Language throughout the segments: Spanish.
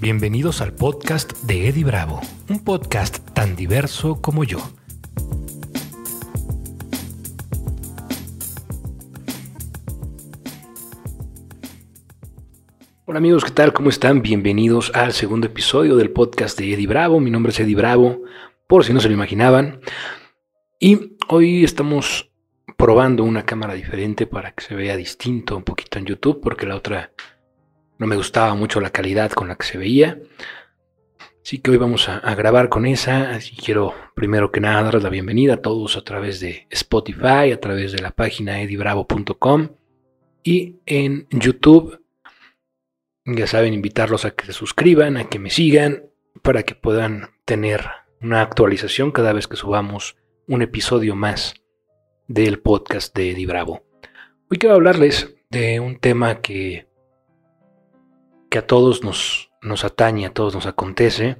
Bienvenidos al podcast de Eddie Bravo, un podcast tan diverso como yo. Hola amigos, ¿qué tal? ¿Cómo están? Bienvenidos al segundo episodio del podcast de Eddie Bravo. Mi nombre es Eddie Bravo, por si no se lo imaginaban. Y hoy estamos probando una cámara diferente para que se vea distinto un poquito en YouTube, porque la otra no me gustaba mucho la calidad con la que se veía. Así que hoy vamos a, grabar con esa. Así quiero primero que nada darles la bienvenida a todos a través de Spotify, a través de la página edibravo.com y en YouTube. Ya saben, invitarlos a que se suscriban, a que me sigan, para que puedan tener una actualización cada vez que subamos un episodio más del podcast de Eddie Bravo. Hoy quiero hablarles de un tema que que a todos nos, nos atañe, a todos nos acontece,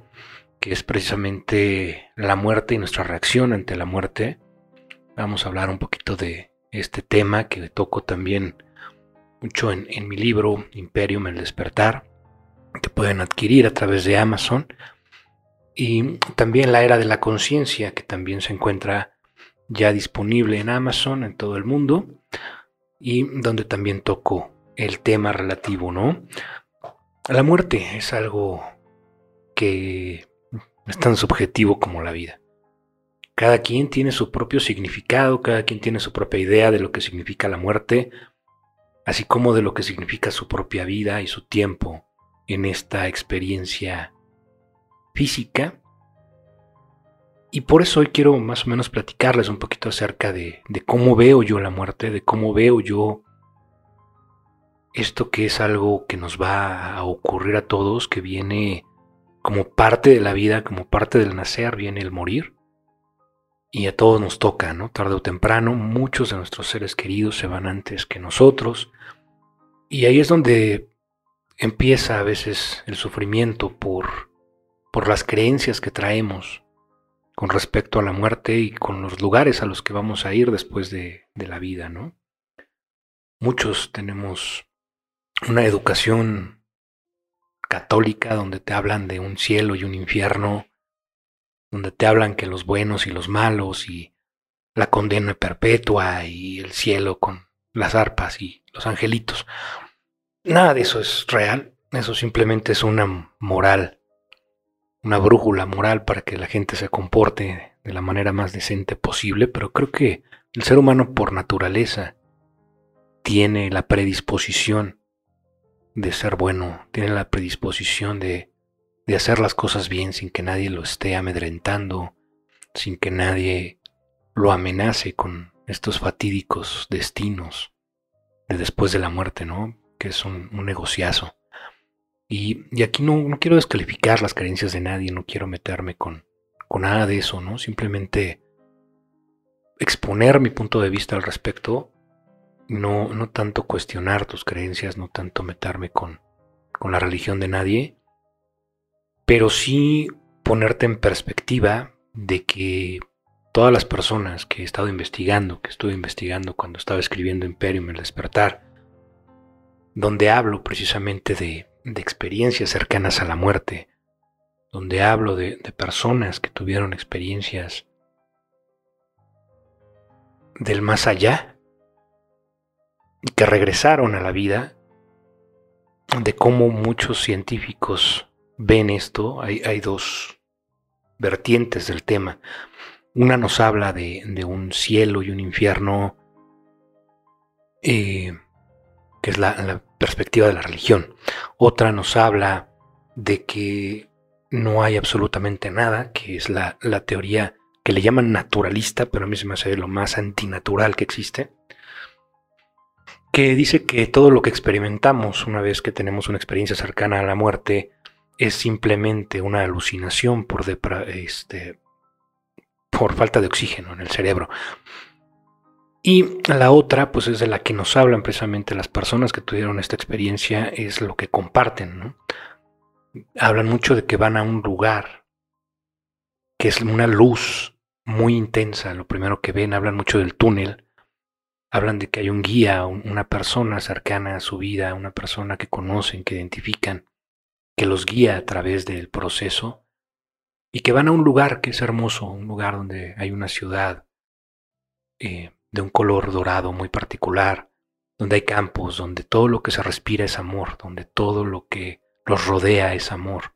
que es precisamente la muerte y nuestra reacción ante la muerte. Vamos a hablar un poquito de este tema que toco también mucho en, en mi libro Imperium, el despertar, que pueden adquirir a través de Amazon. Y también la era de la conciencia, que también se encuentra ya disponible en Amazon, en todo el mundo, y donde también toco el tema relativo, ¿no? La muerte es algo que es tan subjetivo como la vida. Cada quien tiene su propio significado, cada quien tiene su propia idea de lo que significa la muerte, así como de lo que significa su propia vida y su tiempo en esta experiencia física. Y por eso hoy quiero más o menos platicarles un poquito acerca de, de cómo veo yo la muerte, de cómo veo yo esto que es algo que nos va a ocurrir a todos, que viene como parte de la vida, como parte del nacer, viene el morir. Y a todos nos toca, ¿no? Tarde o temprano, muchos de nuestros seres queridos se van antes que nosotros. Y ahí es donde empieza a veces el sufrimiento por, por las creencias que traemos con respecto a la muerte y con los lugares a los que vamos a ir después de, de la vida, ¿no? Muchos tenemos una educación católica donde te hablan de un cielo y un infierno, donde te hablan que los buenos y los malos y la condena perpetua y el cielo con las arpas y los angelitos. Nada de eso es real, eso simplemente es una moral, una brújula moral para que la gente se comporte de la manera más decente posible, pero creo que el ser humano por naturaleza tiene la predisposición de ser bueno, tiene la predisposición de, de hacer las cosas bien sin que nadie lo esté amedrentando, sin que nadie lo amenace con estos fatídicos destinos de después de la muerte, ¿no? Que es un, negociazo. Y, y aquí no, no, quiero descalificar las creencias de nadie, no quiero meterme con, con nada de eso, ¿no? Simplemente exponer mi punto de vista al respecto no, no tanto cuestionar tus creencias, no tanto meterme con, con la religión de nadie, pero sí ponerte en perspectiva de que todas las personas que he estado investigando, que estuve investigando cuando estaba escribiendo Imperium, el despertar, donde hablo precisamente de, de experiencias cercanas a la muerte, donde hablo de, de personas que tuvieron experiencias del más allá, que regresaron a la vida, de cómo muchos científicos ven esto, hay, dos vertientes del tema. Una nos habla de, un cielo y un infierno, eh, que es la, perspectiva de la religión. Otra nos habla de que no hay absolutamente nada, que es la, la teoría que le llaman naturalista, pero a mí se me hace lo más antinatural que existe que dice que todo lo que experimentamos una vez que tenemos una experiencia cercana a la muerte es simplemente una alucinación por, este, por falta de oxígeno en el cerebro. Y la otra, pues es de la que nos hablan precisamente las personas que tuvieron esta experiencia, es lo que comparten. Hablan mucho de que van a un lugar que es una luz muy intensa, lo primero que ven, hablan mucho del túnel, hablan de que hay un guía, una persona cercana a su vida, una persona que conocen, que identifican, que los guía a través del proceso y que van a un lugar que es hermoso, un lugar donde hay una ciudad eh, de un color dorado muy particular, donde hay campos, donde todo lo que se respira es amor, donde todo lo que los rodea es amor,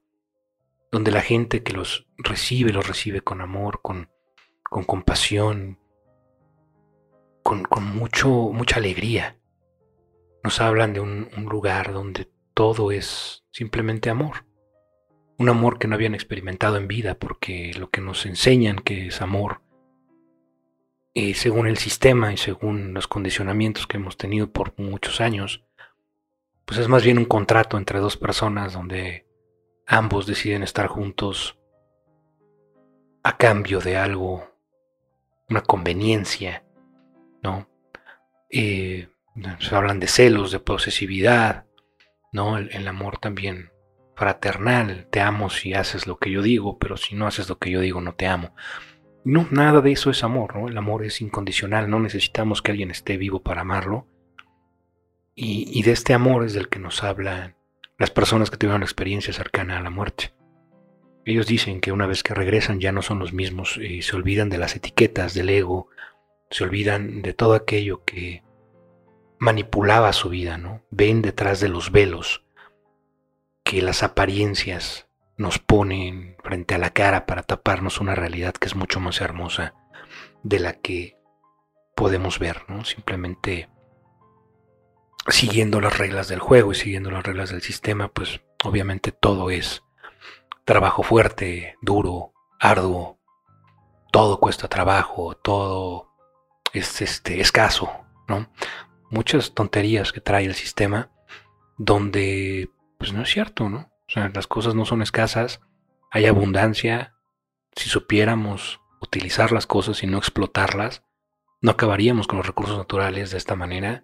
donde la gente que los recibe los recibe con amor, con, con compasión, con, mucho, mucha alegría. Nos hablan de un, lugar donde todo es simplemente amor. Un amor que no habían experimentado en vida porque lo que nos enseñan que es amor, eh, según el sistema y según los condicionamientos que hemos tenido por muchos años, pues es más bien un contrato entre dos personas donde ambos deciden estar juntos a cambio de algo, una conveniencia, ¿no? Eh, se hablan de celos, de posesividad, ¿no? El, amor también fraternal, te amo si haces lo que yo digo, pero si no haces lo que yo digo, no te amo. No, nada de eso es amor, ¿no? El amor es incondicional, no necesitamos que alguien esté vivo para amarlo. Y, y de este amor es del que nos hablan las personas que tuvieron la experiencia cercana a la muerte. Ellos dicen que una vez que regresan ya no son los mismos y se olvidan de las etiquetas del ego se olvidan de todo aquello que manipulaba su vida, ¿no? Ven detrás de los velos que las apariencias nos ponen frente a la cara para taparnos una realidad que es mucho más hermosa de la que podemos ver, ¿no? Simplemente siguiendo las reglas del juego y siguiendo las reglas del sistema, pues obviamente todo es trabajo fuerte, duro, arduo, todo cuesta trabajo, todo es este, escaso, ¿no? Muchas tonterías que trae el sistema donde, pues no es cierto, ¿no? O sea, las cosas no son escasas, hay abundancia. Si supiéramos utilizar las cosas y no explotarlas, no acabaríamos con los recursos naturales de esta manera.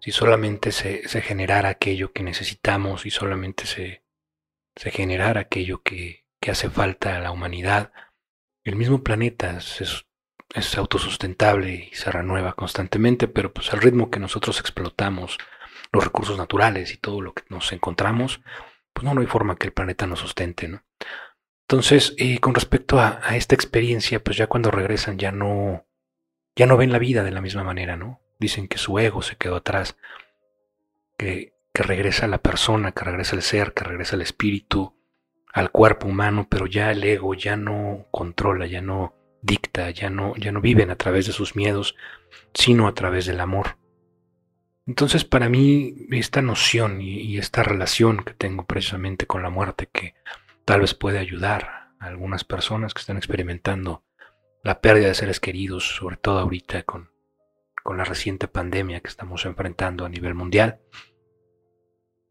Si solamente se, se generara aquello que necesitamos y solamente se, se generara aquello que, que hace falta a la humanidad, el mismo planeta se, es autosustentable y se renueva constantemente, pero pues al ritmo que nosotros explotamos los recursos naturales y todo lo que nos encontramos, pues no, no hay forma que el planeta nos sustente, ¿no? Entonces, eh, con respecto a, esta experiencia, pues ya cuando regresan ya no, ya no ven la vida de la misma manera, ¿no? Dicen que su ego se quedó atrás, que, que regresa la persona, que regresa el ser, que regresa el espíritu al cuerpo humano, pero ya el ego ya no controla, ya no dicta, ya no, ya no viven a través de sus miedos, sino a través del amor. Entonces para mí esta noción y, esta relación que tengo precisamente con la muerte que tal vez puede ayudar a algunas personas que están experimentando la pérdida de seres queridos, sobre todo ahorita con, con la reciente pandemia que estamos enfrentando a nivel mundial.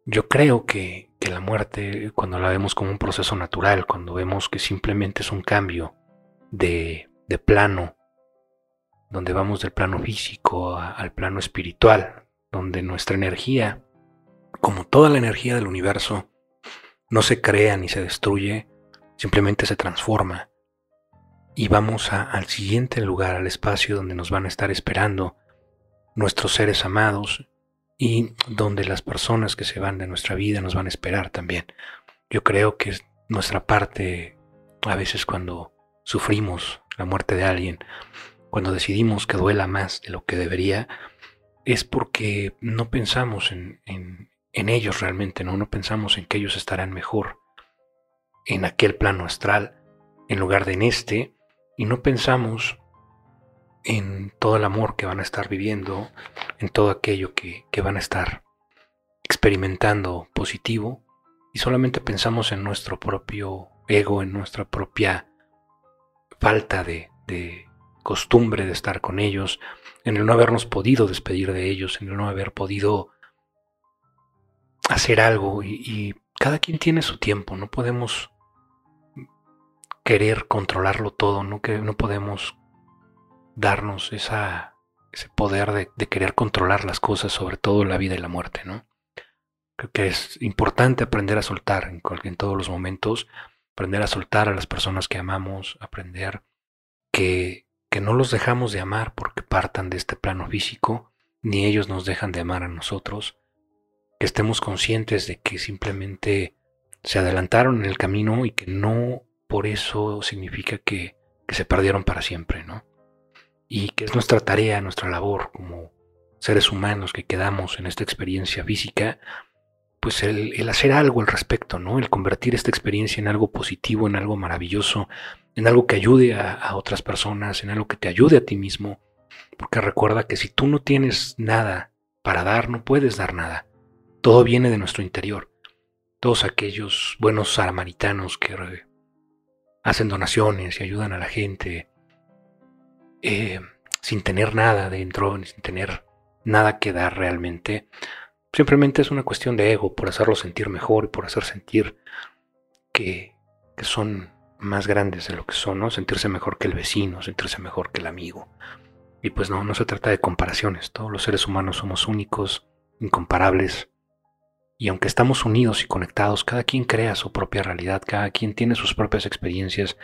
Yo creo que, que la muerte, cuando la vemos como un proceso natural, cuando vemos que simplemente es un cambio de, plano, donde vamos del plano físico al plano espiritual, donde nuestra energía, como toda la energía del universo, no se crea ni se destruye, simplemente se transforma. Y vamos al siguiente lugar, al espacio donde nos van a estar esperando nuestros seres amados y donde las personas que se van de nuestra vida nos van a esperar también. Yo creo que es nuestra parte, a veces cuando sufrimos la muerte de alguien, cuando decidimos que duela más de lo que debería, es porque no pensamos en, ellos realmente, ¿no? no pensamos en que ellos estarán mejor en aquel plano astral en lugar de en este, y no pensamos en todo el amor que van a estar viviendo, en todo aquello que, que van a estar experimentando positivo, y solamente pensamos en nuestro propio ego, en nuestra propia falta de, costumbre de estar con ellos, en el no habernos podido despedir de ellos, en el no haber podido hacer algo y, cada quien tiene su tiempo, no podemos querer controlarlo todo, no, que, no podemos darnos esa, ese poder de, de, querer controlar las cosas, sobre todo la vida y la muerte, ¿no? Creo que es importante aprender a soltar en, en todos los momentos aprender a soltar a las personas que amamos, aprender que, que no los dejamos de amar porque partan de este plano físico, ni ellos nos dejan de amar a nosotros, que estemos conscientes de que simplemente se adelantaron en el camino y que no por eso significa que, se perdieron para siempre, ¿no? Y que es nuestra tarea, nuestra labor como seres humanos que quedamos en esta experiencia física, pues el, hacer algo al respecto, ¿no? El convertir esta experiencia en algo positivo, en algo maravilloso, en algo que ayude a otras personas, en algo que te ayude a ti mismo. Porque recuerda que si tú no tienes nada para dar, no puedes dar nada. Todo viene de nuestro interior. Todos aquellos buenos samaritanos que hacen donaciones y ayudan a la gente eh, sin tener nada dentro, sin tener nada que dar realmente. Simplemente es una cuestión de ego, por hacerlo sentir mejor y por hacer sentir que, que son más grandes de lo que son, ¿no? Sentirse mejor que el vecino, sentirse mejor que el amigo. Y pues no, no se trata de comparaciones. Todos los seres humanos somos únicos, incomparables, y aunque estamos unidos y conectados, cada quien crea su propia realidad, cada quien tiene sus propias experiencias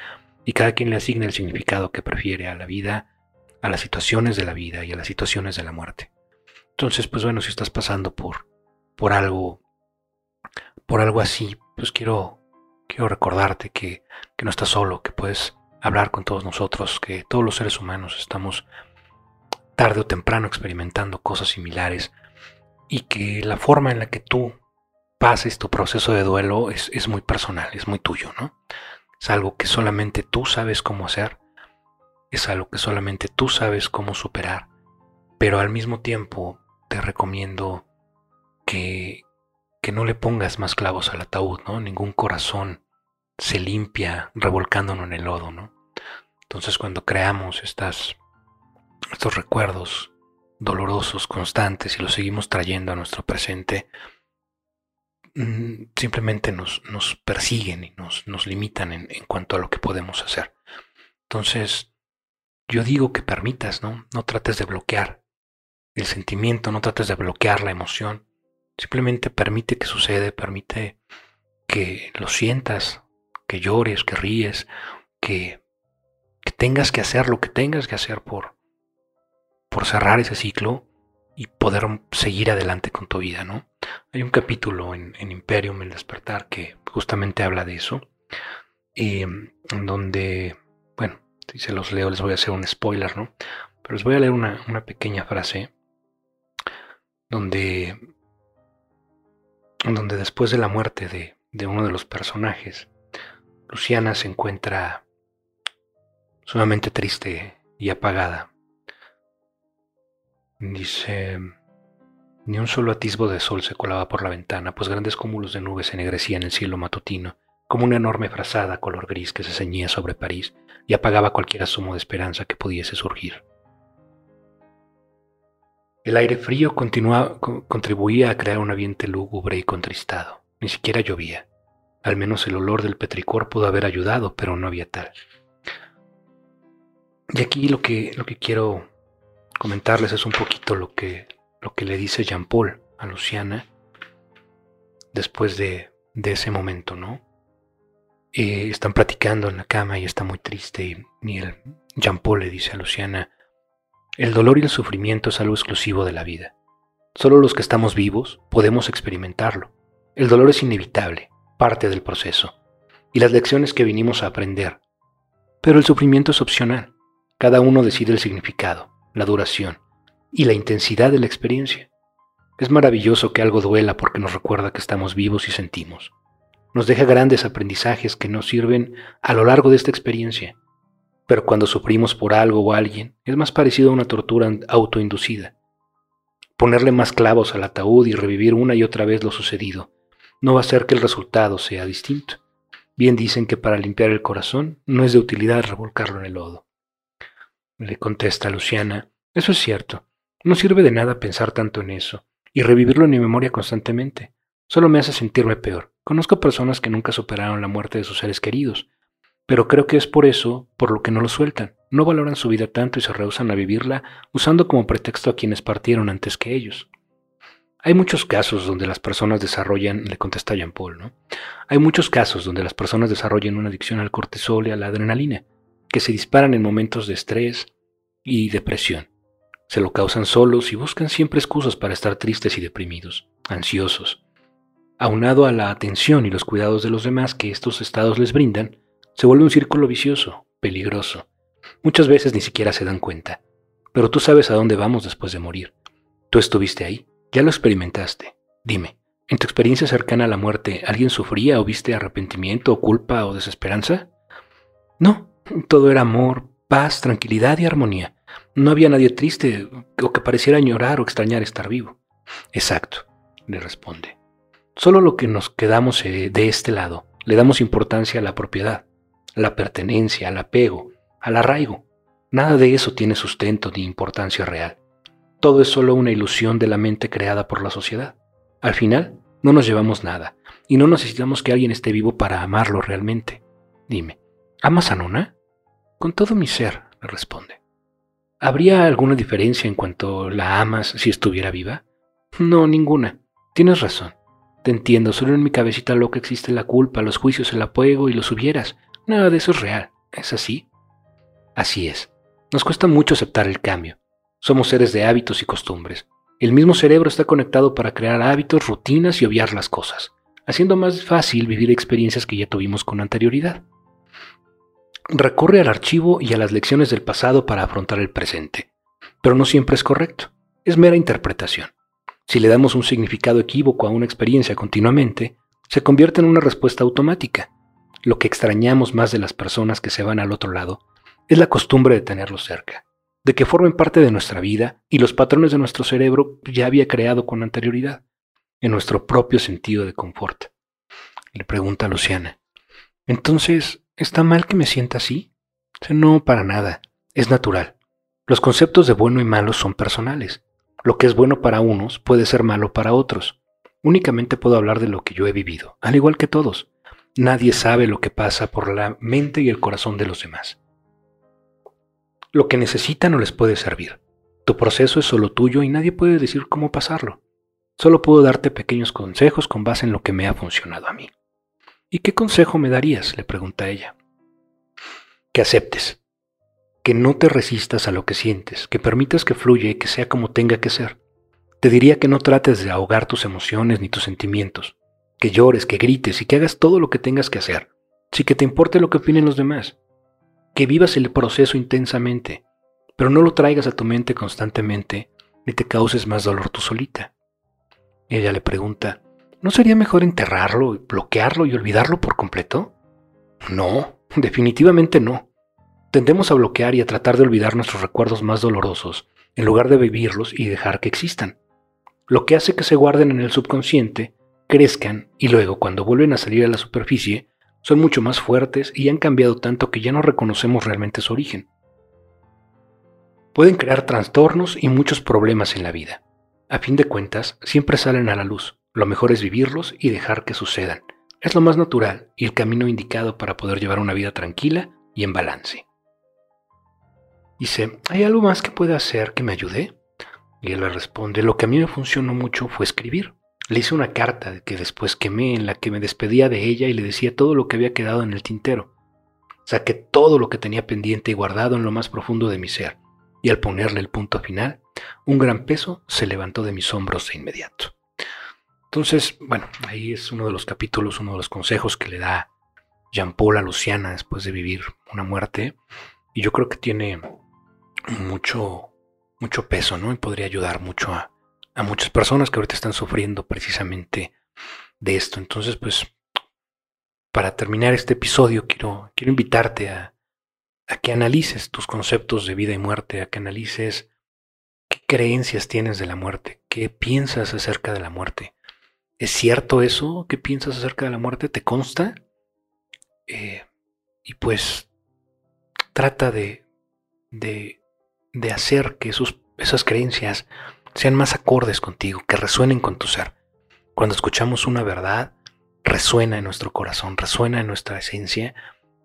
y cada quien le asigna el significado que prefiere a la vida, a las situaciones de la vida y a las situaciones de la muerte. Entonces, pues bueno, si estás pasando por, por algo, por algo así, pues quiero, quiero recordarte que, que no estás solo, que puedes hablar con todos nosotros, que todos los seres humanos estamos tarde o temprano experimentando cosas similares y que la forma en la que tú pases tu proceso de duelo es, muy personal, es muy tuyo, ¿no? Es algo que solamente tú sabes cómo hacer, es algo que solamente tú sabes cómo superar, pero al mismo tiempo te recomiendo que, que no le pongas más clavos al ataúd, ¿no? Ningún corazón se limpia revolcándonos en el lodo, ¿no? Entonces cuando creamos estas, estos recuerdos dolorosos, constantes, y los seguimos trayendo a nuestro presente, Mm, simplemente nos, nos persiguen y nos, nos limitan en, en, cuanto a lo que podemos hacer. Entonces, yo digo que permitas, ¿no? No trates de bloquear el sentimiento, no trates de bloquear la emoción. Simplemente permite que sucede, permite que lo sientas, que llores, que ríes, que, que tengas que hacer lo que tengas que hacer por, por cerrar ese ciclo y poder seguir adelante con tu vida, ¿no? Hay un capítulo en, Imperium, El despertar, que justamente habla de eso, y en donde, bueno, si se los leo les voy a hacer un spoiler, ¿no? Pero les voy a leer una, pequeña frase donde, donde después de la muerte de, de uno de los personajes, Luciana se encuentra sumamente triste y apagada. Dice, ni un solo atisbo de sol se colaba por la ventana, pues grandes cúmulos de nubes ennegrecían el cielo matutino, como una enorme frazada color gris que se ceñía sobre París y apagaba cualquier asomo de esperanza que pudiese surgir. El aire frío contribuía a crear un ambiente lúgubre y contristado. Ni siquiera llovía. Al menos el olor del petricor pudo haber ayudado, pero no había tal. Y aquí lo que, lo que quiero comentarles es un poquito lo que, le dice Jean Paul a Luciana después de, ese momento, ¿no? Eh, están platicando en la cama y está muy triste y, el Jean Paul le dice a Luciana, el dolor y el sufrimiento es algo exclusivo de la vida. Solo los que estamos vivos podemos experimentarlo. El dolor es inevitable, parte del proceso, y las lecciones que vinimos a aprender. Pero el sufrimiento es opcional. Cada uno decide el significado la duración y la intensidad de la experiencia. Es maravilloso que algo duela porque nos recuerda que estamos vivos y sentimos. Nos deja grandes aprendizajes que nos sirven a lo largo de esta experiencia. Pero cuando sufrimos por algo o alguien, es más parecido a una tortura autoinducida. Ponerle más clavos al ataúd y revivir una y otra vez lo sucedido no va a hacer que el resultado sea distinto. Bien dicen que para limpiar el corazón no es de utilidad revolcarlo en el lodo le contesta Luciana. Eso es cierto. No sirve de nada pensar tanto en eso y revivirlo en mi memoria constantemente. Solo me hace sentirme peor. Conozco personas que nunca superaron la muerte de sus seres queridos, pero creo que es por eso por lo que no lo sueltan. No valoran su vida tanto y se rehusan a vivirla usando como pretexto a quienes partieron antes que ellos. Hay muchos casos donde las personas desarrollan, le contesta Jean Paul, ¿no? Hay muchos casos donde las personas desarrollan una adicción al cortisol y a la adrenalina que se disparan en momentos de estrés y depresión. Se lo causan solos y buscan siempre excusas para estar tristes y deprimidos. ansiosos. Aunado a la atención y los cuidados de los demás que estos estados les brindan, se vuelve un círculo vicioso, peligroso. Muchas veces ni siquiera se dan cuenta. Pero tú sabes a dónde vamos después de morir. Tú estuviste ahí, ya lo experimentaste. Dime, ¿en tu experiencia cercana a la muerte alguien sufría o viste arrepentimiento, culpa o desesperanza? No, todo era amor, paz, tranquilidad y armonía. No había nadie triste o que pareciera llorar o extrañar estar vivo. Exacto, le responde. Solo lo que nos quedamos eh, de este lado le damos importancia a la propiedad, la pertenencia, al apego, al arraigo. Nada de eso tiene sustento ni importancia real. Todo es solo una ilusión de la mente creada por la sociedad. Al final, no nos llevamos nada, y no necesitamos que alguien esté vivo para amarlo realmente. Dime, ¿amas a Nona? Con todo mi ser, le responde. ¿Habría alguna diferencia en cuanto la amas si estuviera viva? No, ninguna. Tienes razón. Te entiendo, solo en mi cabecita loca existe la culpa, los juicios, el apego y los hubieras. Nada de eso es real. ¿Es así? Así es. Nos cuesta mucho aceptar el cambio. Somos seres de hábitos y costumbres. El mismo cerebro está conectado para crear hábitos, rutinas y obviar las cosas, haciendo más fácil vivir experiencias que ya tuvimos con anterioridad. Recurre al archivo y a las lecciones del pasado para afrontar el presente, pero no siempre es correcto. Es mera interpretación. Si le damos un significado equívoco a una experiencia continuamente, se convierte en una respuesta automática. Lo que extrañamos más de las personas que se van al otro lado es la costumbre de tenerlos cerca, de que formen parte de nuestra vida y los patrones de nuestro cerebro ya había creado con anterioridad, en nuestro propio sentido de confort. Le pregunta a Luciana. Entonces, ¿está mal que me sienta así? No, para nada. Es natural. Los conceptos de bueno y malo son personales. Lo que es bueno para unos puede ser malo para otros. Únicamente puedo hablar de lo que yo he vivido, al igual que todos. Nadie sabe lo que pasa por la mente y el corazón de los demás. Lo que necesitan no les puede servir. Tu proceso es solo tuyo y nadie puede decir cómo pasarlo. Solo puedo darte pequeños consejos con base en lo que me ha funcionado a mí. ¿Y qué consejo me darías? le pregunta ella. Que aceptes, que no te resistas a lo que sientes, que permitas que fluya y que sea como tenga que ser. Te diría que no trates de ahogar tus emociones ni tus sentimientos, que llores, que grites y que hagas todo lo que tengas que hacer, sí que te importe lo que opinen los demás, que vivas el proceso intensamente, pero no lo traigas a tu mente constantemente ni te causes más dolor tú solita. Ella le pregunta, ¿no sería mejor enterrarlo, bloquearlo y olvidarlo por completo? No, definitivamente no. Tendemos a bloquear y a tratar de olvidar nuestros recuerdos más dolorosos, en lugar de vivirlos y dejar que existan. Lo que hace que se guarden en el subconsciente, crezcan y luego cuando vuelven a salir a la superficie, son mucho más fuertes y han cambiado tanto que ya no reconocemos realmente su origen. Pueden crear trastornos y muchos problemas en la vida. A fin de cuentas, siempre salen a la luz. Lo mejor es vivirlos y dejar que sucedan. Es lo más natural y el camino indicado para poder llevar una vida tranquila y en balance. Dice, ¿hay algo más que pueda hacer que me ayude? Y él le responde, lo que a mí me funcionó mucho fue escribir. Le hice una carta que después quemé en la que me despedía de ella y le decía todo lo que había quedado en el tintero. Saqué todo lo que tenía pendiente y guardado en lo más profundo de mi ser, y al ponerle el punto final, un gran peso se levantó de mis hombros de inmediato. Entonces, bueno, ahí es uno de los capítulos, uno de los consejos que le da Jean Paul a Luciana después de vivir una muerte. Y yo creo que tiene mucho, mucho peso, ¿no? Y podría ayudar mucho a, a muchas personas que ahorita están sufriendo precisamente de esto. Entonces, pues, para terminar este episodio, quiero, quiero invitarte a, a que analices tus conceptos de vida y muerte, a que analices qué creencias tienes de la muerte, qué piensas acerca de la muerte. ¿Es cierto eso? ¿Qué piensas acerca de la muerte? ¿Te consta? Eh, y pues trata de, de de hacer que esas creencias sean más acordes contigo, que resuenen con tu ser. Cuando escuchamos una verdad, resuena en nuestro corazón, resuena en nuestra esencia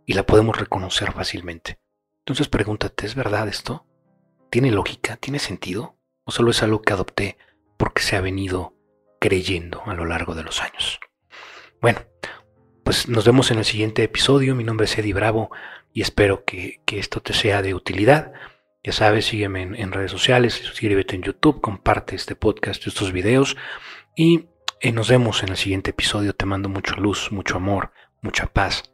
y la podemos reconocer fácilmente. Entonces pregúntate, ¿es verdad esto? ¿Tiene lógica? ¿Tiene sentido? ¿O solo es algo que adopté porque se ha venido creyendo a lo largo de los años? Bueno, pues nos vemos en el siguiente episodio. Mi nombre es Eddie Bravo y espero que, que esto te sea de utilidad. Ya sabes, sígueme en, redes sociales, suscríbete en YouTube, comparte este podcast, estos videos y Y nos vemos en el siguiente episodio. Te mando mucha luz, mucho amor, mucha paz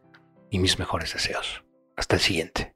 y mis mejores deseos. Hasta el siguiente.